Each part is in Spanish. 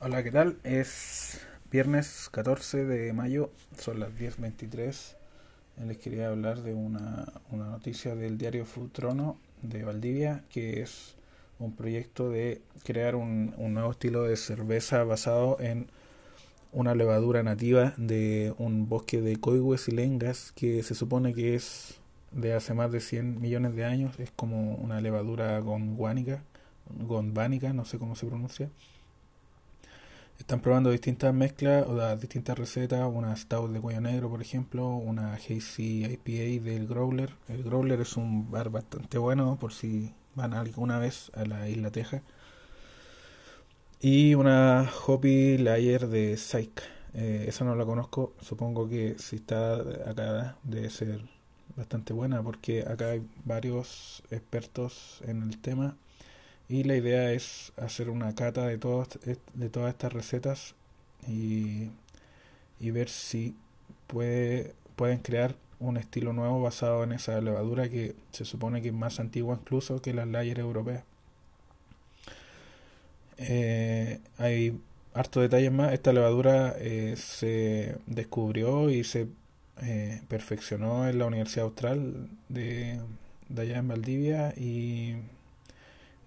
Hola, ¿qué tal? Es viernes 14 de mayo, son las 10.23. Les quería hablar de una, una noticia del diario Futrono de Valdivia, que es un proyecto de crear un, un nuevo estilo de cerveza basado en una levadura nativa de un bosque de coigües y lengas que se supone que es de hace más de 100 millones de años. Es como una levadura gondvánica, gondvánica, no sé cómo se pronuncia están probando distintas mezclas o las distintas recetas, una stout de cuello negro, por ejemplo, una hazy IPA del Growler. El Growler es un bar bastante bueno por si van alguna vez a la isla Teja. Y una Hoppy Layer de Psych. Eh, esa no la conozco, supongo que si está acá debe ser bastante buena porque acá hay varios expertos en el tema y la idea es hacer una cata de, todas de todas estas recetas y, y ver si puede, pueden crear un estilo nuevo basado en esa levadura que se supone que es más antigua incluso que las layers europeas. Eh, hay harto detalles más. Esta levadura eh, se descubrió y se eh, perfeccionó en la Universidad Austral de, de allá en Valdivia y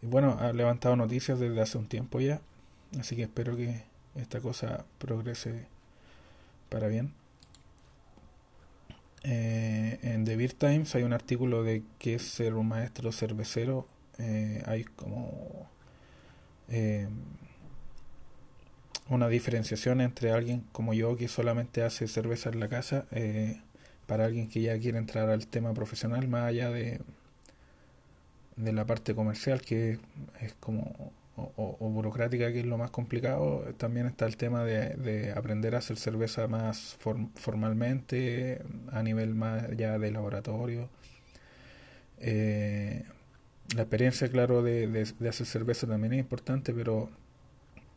y bueno, ha levantado noticias desde hace un tiempo ya, así que espero que esta cosa progrese para bien. Eh, en The Beer Times hay un artículo de qué es ser un maestro cervecero. Eh, hay como eh, una diferenciación entre alguien como yo que solamente hace cerveza en la casa para alguien que ya quiere entrar al tema profesional más allá de de la parte comercial, que es como, o, burocrática, que es lo más complicado, también está el tema de, aprender a hacer cerveza más formalmente, a nivel más ya de laboratorio. Eh, la experiencia, claro, de, de, hacer cerveza también es importante, pero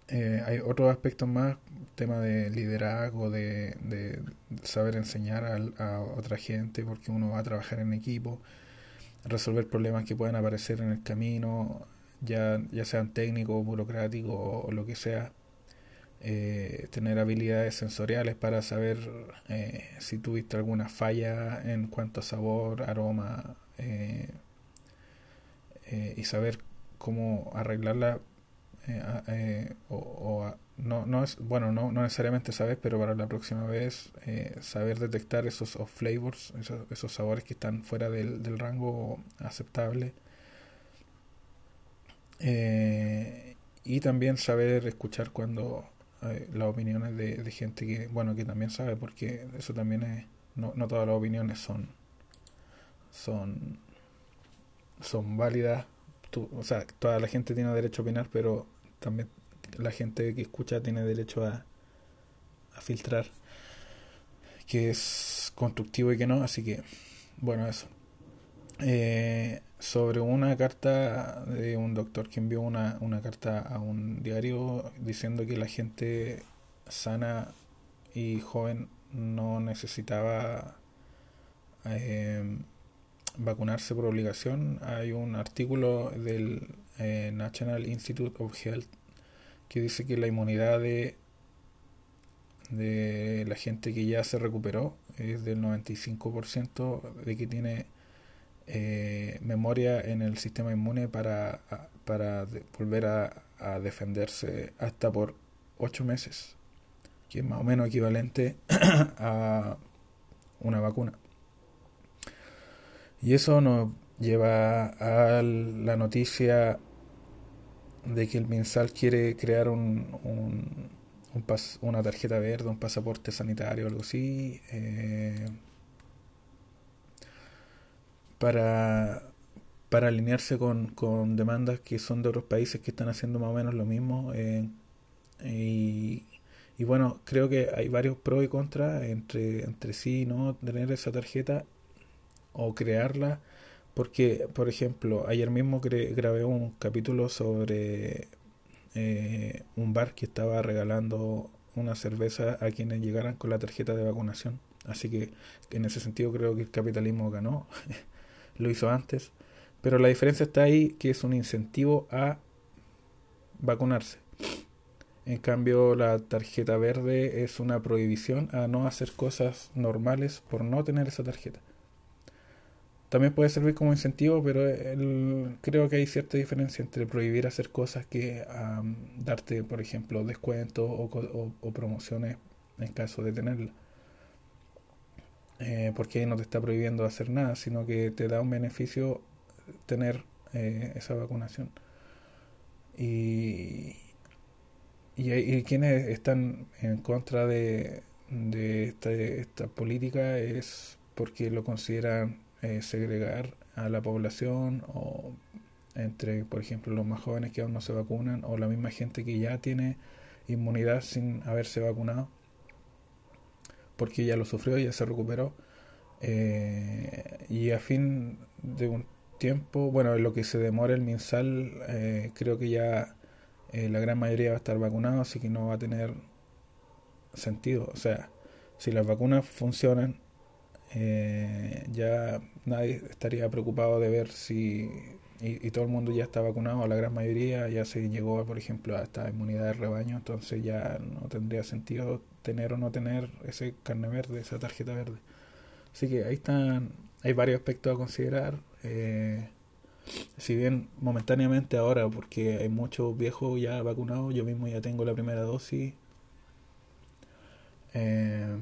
eh, hay otros aspectos más, tema de liderazgo, de, saber enseñar a, otra gente, porque uno va a trabajar en equipo resolver problemas que puedan aparecer en el camino, ya, ya sean técnicos, burocráticos o, lo que sea. Eh, tener habilidades sensoriales para saber eh, si tuviste alguna falla en cuanto a sabor, aroma eh, y saber cómo arreglarla o, o, no, no es, bueno, no, no necesariamente saber, pero para la próxima vez eh, saber detectar esos flavors, esos, esos, sabores que están fuera del, del rango aceptable. Eh, y también saber escuchar cuando eh, las opiniones de, de, gente que, bueno, que también sabe, porque eso también es, no, no todas las opiniones son, son, son válidas. o sea, toda la gente tiene derecho a opinar, pero también la gente que escucha tiene derecho a, filtrar que es constructivo y que no, así que bueno, eso. Eh, sobre una carta de un doctor que envió una, una carta a un diario diciendo que la gente sana y joven no necesitaba eh, vacunarse por obligación. Hay un artículo del eh, National Institute of Health que dice que la inmunidad de, de la gente que ya se recuperó es del 95% de que tiene eh, memoria en el sistema inmune para, para volver a, a, defenderse hasta por 8 meses, que es más o menos equivalente a una vacuna. Y eso nos lleva a la noticia de que el MinSal quiere crear un, un, una tarjeta verde, un pasaporte sanitario, algo así, eh, para, para alinearse con, con, demandas que son de otros países que están haciendo más o menos lo mismo. Eh, y, y, bueno, creo que hay varios pros y contras entre, entre sí, ¿no? Tener esa tarjeta o crearla porque, por ejemplo, ayer mismo grabé un capítulo sobre eh, un bar que estaba regalando una cerveza a quienes llegaran con la tarjeta de vacunación. Así que en ese sentido creo que el capitalismo ganó, lo hizo antes. Pero la diferencia está ahí que es un incentivo a vacunarse. En cambio, la tarjeta verde es una prohibición a no hacer cosas normales por no tener esa tarjeta. También puede servir como incentivo, pero creo que hay cierta diferencia entre prohibir hacer cosas que darte, por ejemplo, descuentos o, promociones en caso de tenerla. Eh, porque ahí no te está prohibiendo hacer nada, sino que te da un beneficio tener eh, esa vacunación. Y, y, quienes están en contra de, de esta, esta política es porque lo consideran eh, segregar a la población o entre, por ejemplo, los más jóvenes que aún no se vacunan o la misma gente que ya tiene inmunidad sin haberse vacunado porque ya lo sufrió, ya se recuperó. Eh, y a fin de un tiempo, bueno, en lo que se demora el MinSal, eh, creo que ya la gran mayoría va a estar vacunado, así que no va a tener sentido. O sea, si las vacunas funcionan, eh, ya nadie estaría preocupado de ver si y, todo el mundo ya está vacunado, la gran mayoría ya se llegó, por ejemplo, a esta inmunidad de rebaño, entonces ya no tendría sentido tener o no tener ese carne verde, esa tarjeta verde. Así que ahí están, hay varios aspectos a considerar. Eh, si bien momentáneamente ahora, porque hay muchos viejos ya vacunados, yo mismo ya tengo la primera dosis. Eh,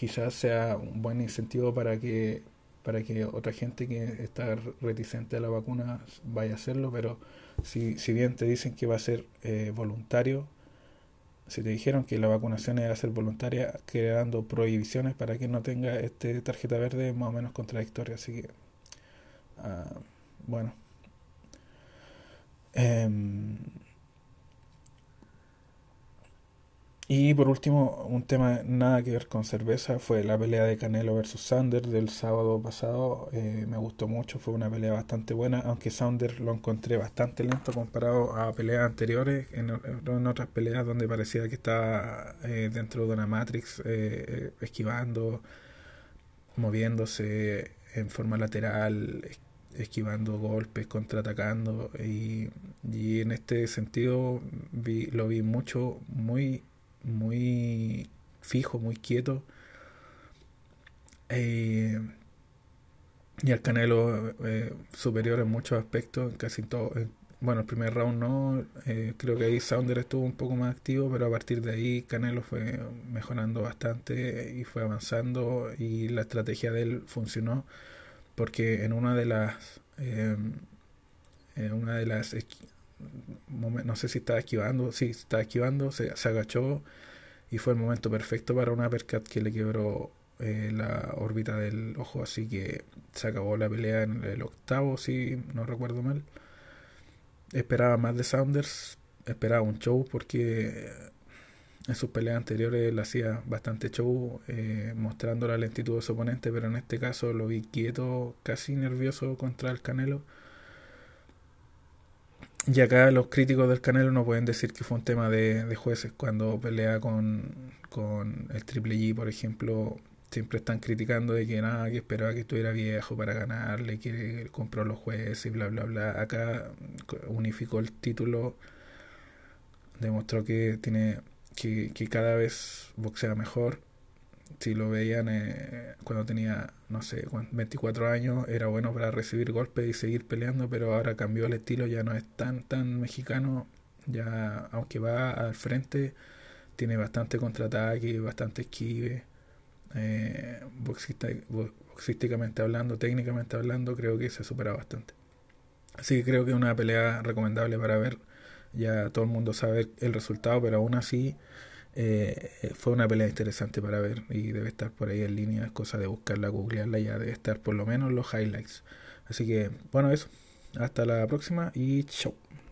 quizás sea un buen incentivo para que para que otra gente que está reticente a la vacuna vaya a hacerlo, pero si, si bien te dicen que va a ser eh, voluntario, si te dijeron que la vacunación iba a ser voluntaria, creando prohibiciones para que no tenga este tarjeta verde, más o menos contradictoria. Así que, ah, bueno. Em, Y por último, un tema nada que ver con cerveza fue la pelea de Canelo versus Sander del sábado pasado. Eh, me gustó mucho, fue una pelea bastante buena, aunque Sander lo encontré bastante lento comparado a peleas anteriores, en, otras peleas donde parecía que estaba eh, dentro de una Matrix, eh, esquivando, moviéndose en forma lateral, esquivando golpes, contraatacando. Y, y en este sentido vi, lo vi mucho, muy muy fijo, muy quieto. Eh, y al Canelo eh, superior en muchos aspectos, casi todo. bueno, el primer round no, eh, creo que ahí Sounder estuvo un poco más activo, pero a partir de ahí Canelo fue mejorando bastante y fue avanzando y la estrategia de él funcionó porque en una de las en una de las no sé si estaba esquivando, sí, estaba esquivando, se, agachó y fue el momento perfecto para una uppercut que le quebró eh, la órbita del ojo, así que se acabó la pelea en el octavo, si no recuerdo mal. Esperaba más de Saunders, esperaba un show porque en sus peleas anteriores le hacía bastante show eh, mostrando la lentitud de su oponente, pero en este caso lo vi quieto, casi nervioso contra el Canelo y acá los críticos del Canelo no pueden decir que fue un tema de, jueces. Cuando pelea con, con, el Triple G, por ejemplo, siempre están criticando de que nada, que esperaba que estuviera viejo para ganarle, que compró los jueces y bla, bla, bla. Acá unificó el título, demostró que tiene que, que cada vez boxea mejor si lo veían eh, cuando tenía, no sé, 24 años, era bueno para recibir golpes y seguir peleando, pero ahora cambió el estilo, ya no es tan, tan mexicano, ya aunque va al frente, tiene bastante contraataque, bastante esquive, eh, boxísticamente hablando, técnicamente hablando, creo que se supera bastante. Así que creo que es una pelea recomendable para ver, ya todo el mundo sabe el resultado, pero aún así eh, fue una pelea interesante para ver y debe estar por ahí en línea, es cosa de buscarla, googlearla, ya debe estar por lo menos los highlights. Así que, bueno, eso. Hasta la próxima y chau.